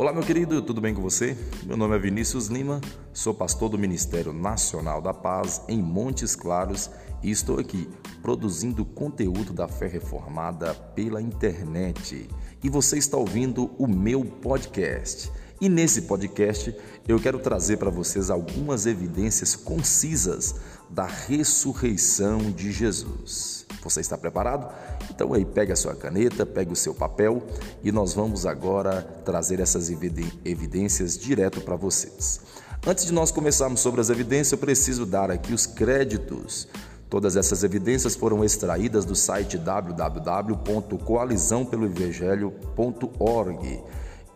Olá, meu querido, tudo bem com você? Meu nome é Vinícius Lima, sou pastor do Ministério Nacional da Paz em Montes Claros e estou aqui produzindo conteúdo da fé reformada pela internet. E você está ouvindo o meu podcast. E nesse podcast eu quero trazer para vocês algumas evidências concisas da ressurreição de Jesus. Você está preparado? Então aí pega a sua caneta, pega o seu papel e nós vamos agora trazer essas evidências direto para vocês. Antes de nós começarmos sobre as evidências, eu preciso dar aqui os créditos. Todas essas evidências foram extraídas do site www.coalizãopeloevangelho.org.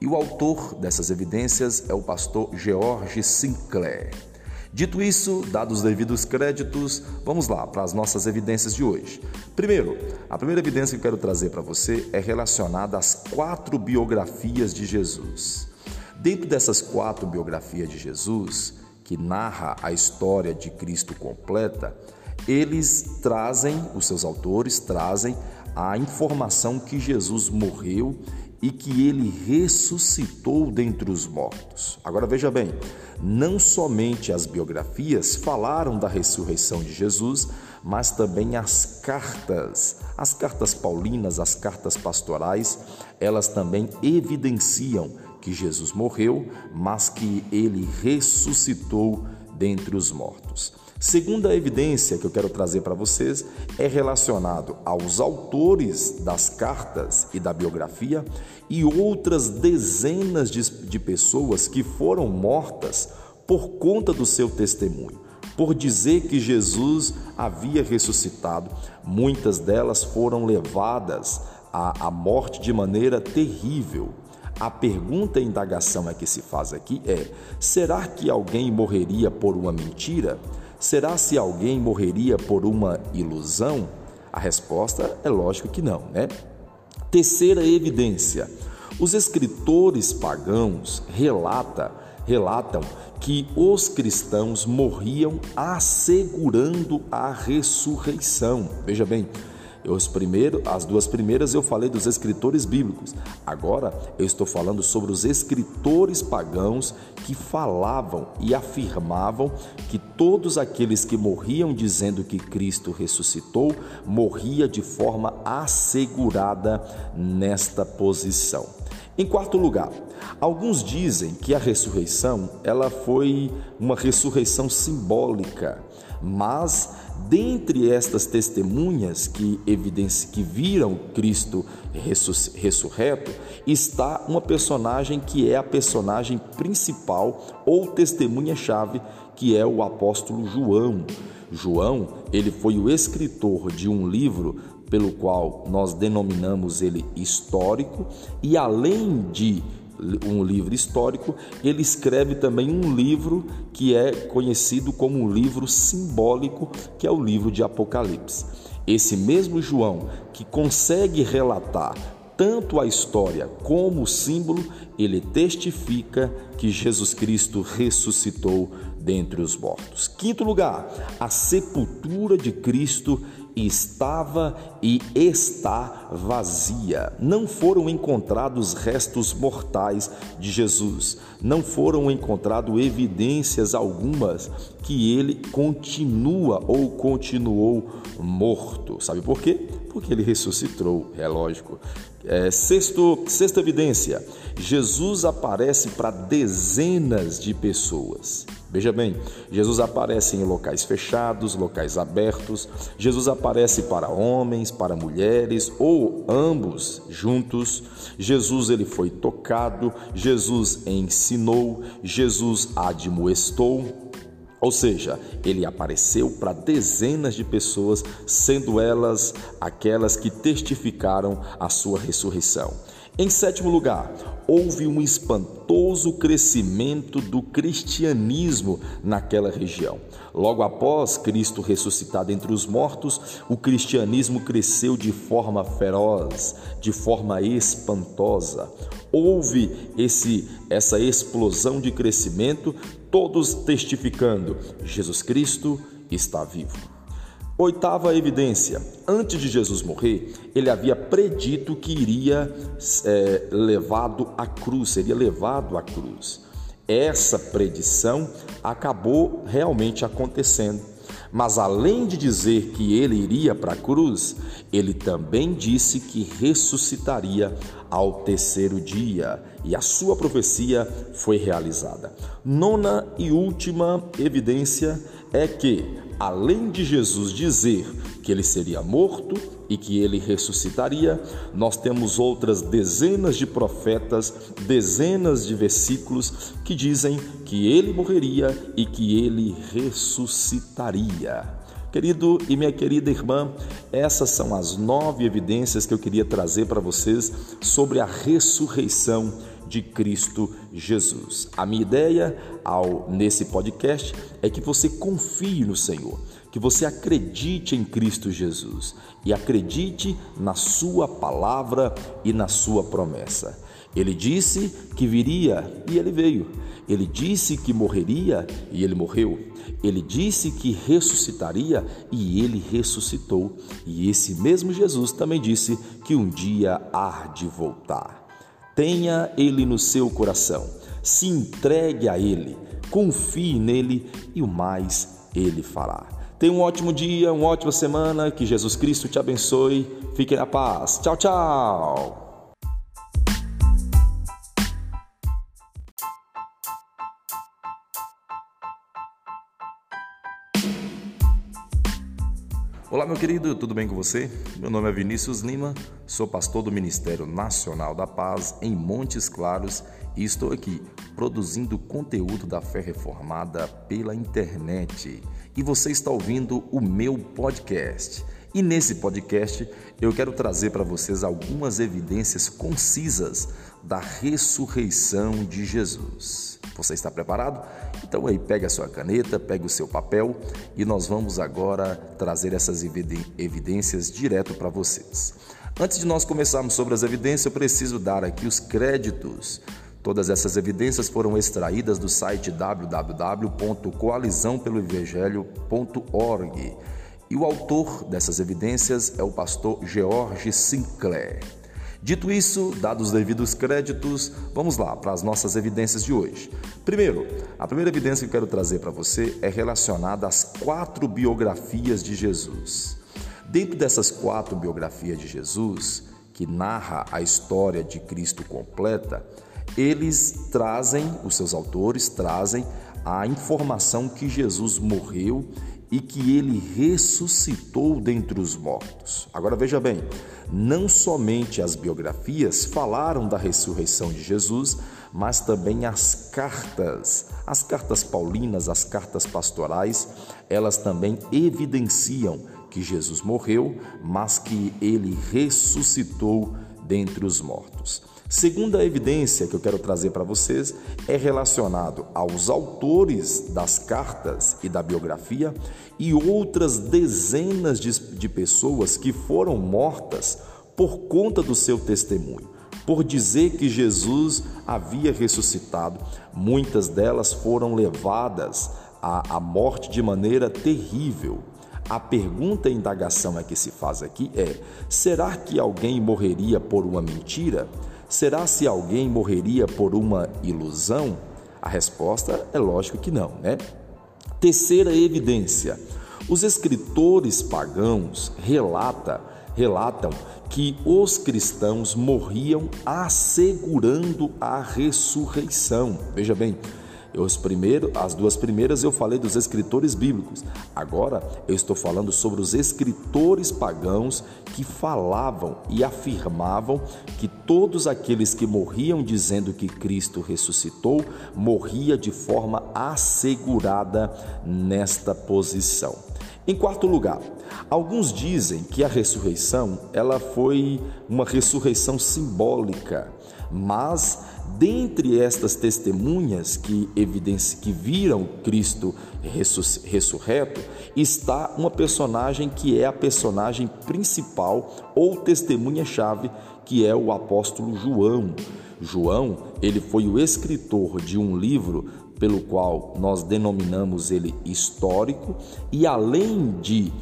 E o autor dessas evidências é o pastor George Sinclair. Dito isso, dados os devidos créditos, vamos lá para as nossas evidências de hoje. Primeiro, a primeira evidência que eu quero trazer para você é relacionada às quatro biografias de Jesus. Dentro dessas quatro biografias de Jesus, que narra a história de Cristo completa, eles trazem, os seus autores trazem a informação que Jesus morreu e que ele ressuscitou dentre os mortos. Agora veja bem, não somente as biografias falaram da ressurreição de Jesus, mas também as cartas, as cartas paulinas, as cartas pastorais, elas também evidenciam que Jesus morreu, mas que ele ressuscitou dentre os mortos. Segunda evidência que eu quero trazer para vocês é relacionado aos autores das cartas e da biografia e outras dezenas de, de pessoas que foram mortas por conta do seu testemunho. Por dizer que Jesus havia ressuscitado, muitas delas foram levadas à, à morte de maneira terrível. A pergunta e indagação é que se faz aqui é: será que alguém morreria por uma mentira? Será se alguém morreria por uma ilusão? A resposta é lógico que não, né? Terceira evidência: os escritores pagãos relata, relatam que os cristãos morriam assegurando a ressurreição. Veja bem, os primeiros, as duas primeiras eu falei dos escritores bíblicos. Agora eu estou falando sobre os escritores pagãos que falavam e afirmavam que todos aqueles que morriam dizendo que Cristo ressuscitou, morria de forma assegurada nesta posição. Em quarto lugar, alguns dizem que a ressurreição ela foi uma ressurreição simbólica, mas dentre estas testemunhas que evidenciam que viram Cristo ressurreto, está uma personagem que é a personagem principal ou testemunha-chave, que é o apóstolo João. João, ele foi o escritor de um livro pelo qual nós denominamos ele histórico, e além de um livro histórico, ele escreve também um livro que é conhecido como um livro simbólico, que é o livro de Apocalipse. Esse mesmo João que consegue relatar tanto a história como o símbolo, ele testifica que Jesus Cristo ressuscitou dentre os mortos. Quinto lugar, a sepultura de Cristo estava e está vazia. Não foram encontrados restos mortais de Jesus, não foram encontradas evidências algumas que ele continua ou continuou morto. Sabe por quê? Porque ele ressuscitou, é lógico. É, sexto, sexta evidência: Jesus aparece para dezenas de pessoas. Veja bem, Jesus aparece em locais fechados, locais abertos. Jesus aparece para homens, para mulheres ou ambos juntos. Jesus ele foi tocado, Jesus ensinou, Jesus admoestou. Ou seja, ele apareceu para dezenas de pessoas, sendo elas aquelas que testificaram a sua ressurreição. Em sétimo lugar, houve um espantoso crescimento do cristianismo naquela região. Logo após Cristo ressuscitado entre os mortos, o cristianismo cresceu de forma feroz, de forma espantosa. Houve esse essa explosão de crescimento, todos testificando: Jesus Cristo está vivo. Oitava evidência: antes de Jesus morrer, ele havia predito que iria é, levado à cruz, seria levado à cruz. Essa predição acabou realmente acontecendo. Mas além de dizer que ele iria para a cruz, ele também disse que ressuscitaria ao terceiro dia, e a sua profecia foi realizada. Nona e última evidência é que, além de Jesus dizer que ele seria morto e que ele ressuscitaria, nós temos outras dezenas de profetas, dezenas de versículos que dizem que ele morreria e que ele ressuscitaria. Querido e minha querida irmã, essas são as nove evidências que eu queria trazer para vocês sobre a ressurreição de Cristo Jesus. A minha ideia ao nesse podcast é que você confie no Senhor, que você acredite em Cristo Jesus e acredite na sua palavra e na sua promessa. Ele disse que viria e ele veio. Ele disse que morreria e ele morreu. Ele disse que ressuscitaria e ele ressuscitou. E esse mesmo Jesus também disse que um dia há de voltar. Tenha Ele no seu coração, se entregue a Ele, confie nele e o mais Ele fará. Tenha um ótimo dia, uma ótima semana, que Jesus Cristo te abençoe. Fique na paz. Tchau, tchau. Olá, meu querido, tudo bem com você? Meu nome é Vinícius Lima, sou pastor do Ministério Nacional da Paz em Montes Claros e estou aqui produzindo conteúdo da fé reformada pela internet. E você está ouvindo o meu podcast. E nesse podcast eu quero trazer para vocês algumas evidências concisas da ressurreição de Jesus. Você está preparado? Então aí pega a sua caneta, pega o seu papel e nós vamos agora trazer essas evidências direto para vocês. Antes de nós começarmos sobre as evidências, eu preciso dar aqui os créditos. Todas essas evidências foram extraídas do site www.coalizãopeloevangelho.org. E o autor dessas evidências é o pastor George Sinclair. Dito isso, dados os devidos créditos, vamos lá para as nossas evidências de hoje. Primeiro, a primeira evidência que eu quero trazer para você é relacionada às quatro biografias de Jesus. Dentro dessas quatro biografias de Jesus, que narra a história de Cristo completa, eles trazem, os seus autores trazem a informação que Jesus morreu e que ele ressuscitou dentre os mortos. Agora veja bem, não somente as biografias falaram da ressurreição de Jesus, mas também as cartas, as cartas paulinas, as cartas pastorais, elas também evidenciam que Jesus morreu, mas que ele ressuscitou dentre os mortos. Segunda evidência que eu quero trazer para vocês é relacionado aos autores das cartas e da biografia e outras dezenas de, de pessoas que foram mortas por conta do seu testemunho. Por dizer que Jesus havia ressuscitado, muitas delas foram levadas à, à morte de maneira terrível. A pergunta e indagação é que se faz aqui é: será que alguém morreria por uma mentira? Será se alguém morreria por uma ilusão? A resposta é lógico que não, né? Terceira evidência: os escritores pagãos relata, relatam que os cristãos morriam assegurando a ressurreição. Veja bem, os as duas primeiras eu falei dos escritores bíblicos. Agora eu estou falando sobre os escritores pagãos que falavam e afirmavam que todos aqueles que morriam dizendo que Cristo ressuscitou, morria de forma assegurada nesta posição. Em quarto lugar, alguns dizem que a ressurreição ela foi uma ressurreição simbólica, mas dentre estas testemunhas que evidenciam que viram Cristo ressurreto, está uma personagem que é a personagem principal ou testemunha-chave, que é o apóstolo João. João, ele foi o escritor de um livro pelo qual nós denominamos ele histórico, e além de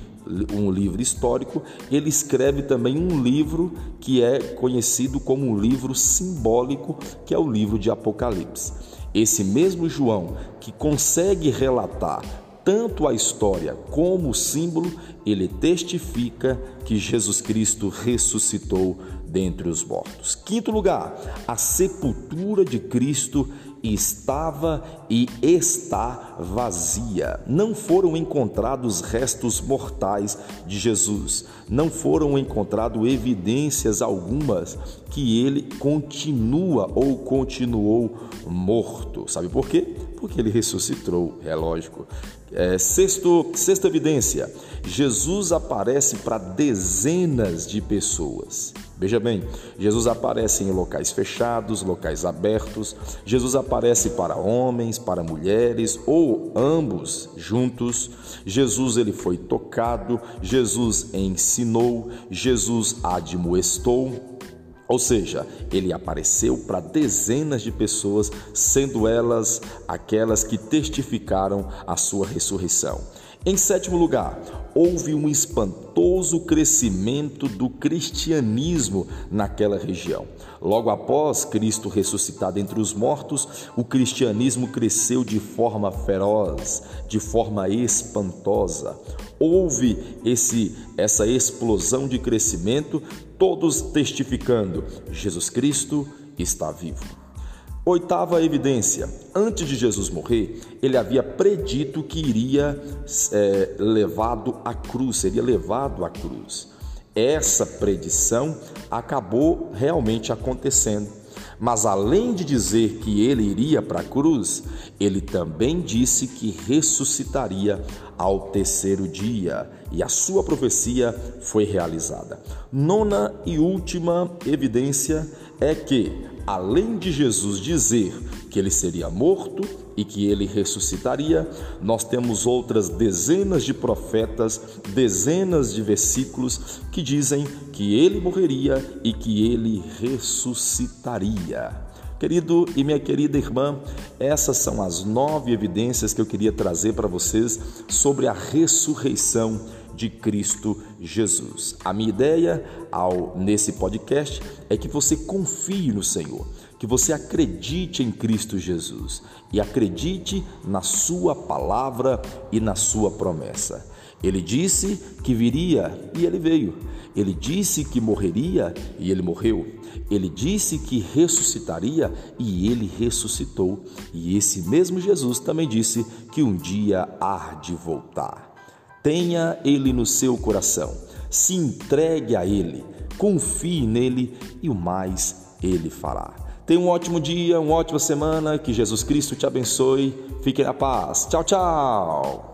um livro histórico, ele escreve também um livro que é conhecido como um livro simbólico, que é o livro de Apocalipse. Esse mesmo João que consegue relatar tanto a história como o símbolo, ele testifica que Jesus Cristo ressuscitou dentre os mortos. Quinto lugar, a sepultura de Cristo estava e está vazia. Não foram encontrados restos mortais de Jesus, não foram encontradas evidências algumas que ele continua ou continuou morto. Sabe por quê? Porque ele ressuscitou, é lógico. É, sexto, sexta evidência: Jesus aparece para dezenas de pessoas. Veja bem, Jesus aparece em locais fechados, locais abertos. Jesus aparece para homens, para mulheres ou ambos juntos. Jesus ele foi tocado, Jesus ensinou, Jesus admoestou. Ou seja, ele apareceu para dezenas de pessoas, sendo elas aquelas que testificaram a sua ressurreição. Em sétimo lugar, houve um espantoso crescimento do cristianismo naquela região. Logo após Cristo ressuscitado entre os mortos, o cristianismo cresceu de forma feroz, de forma espantosa. Houve esse essa explosão de crescimento, todos testificando: Jesus Cristo está vivo. Oitava evidência: antes de Jesus morrer, ele havia predito que iria é, levado à cruz, seria levado à cruz. Essa predição acabou realmente acontecendo. Mas além de dizer que ele iria para a cruz, ele também disse que ressuscitaria ao terceiro dia, e a sua profecia foi realizada. Nona e última evidência é que além de Jesus dizer que ele seria morto e que ele ressuscitaria, nós temos outras dezenas de profetas, dezenas de versículos que dizem que ele morreria e que ele ressuscitaria. Querido e minha querida irmã, essas são as nove evidências que eu queria trazer para vocês sobre a ressurreição de Cristo Jesus. A minha ideia ao nesse podcast é que você confie no Senhor, que você acredite em Cristo Jesus e acredite na sua palavra e na sua promessa. Ele disse que viria e ele veio. Ele disse que morreria e ele morreu. Ele disse que ressuscitaria e ele ressuscitou. E esse mesmo Jesus também disse que um dia há de voltar. Tenha Ele no seu coração, se entregue a Ele, confie nele e o mais Ele fará. Tenha um ótimo dia, uma ótima semana, que Jesus Cristo te abençoe. Fique na paz. Tchau, tchau.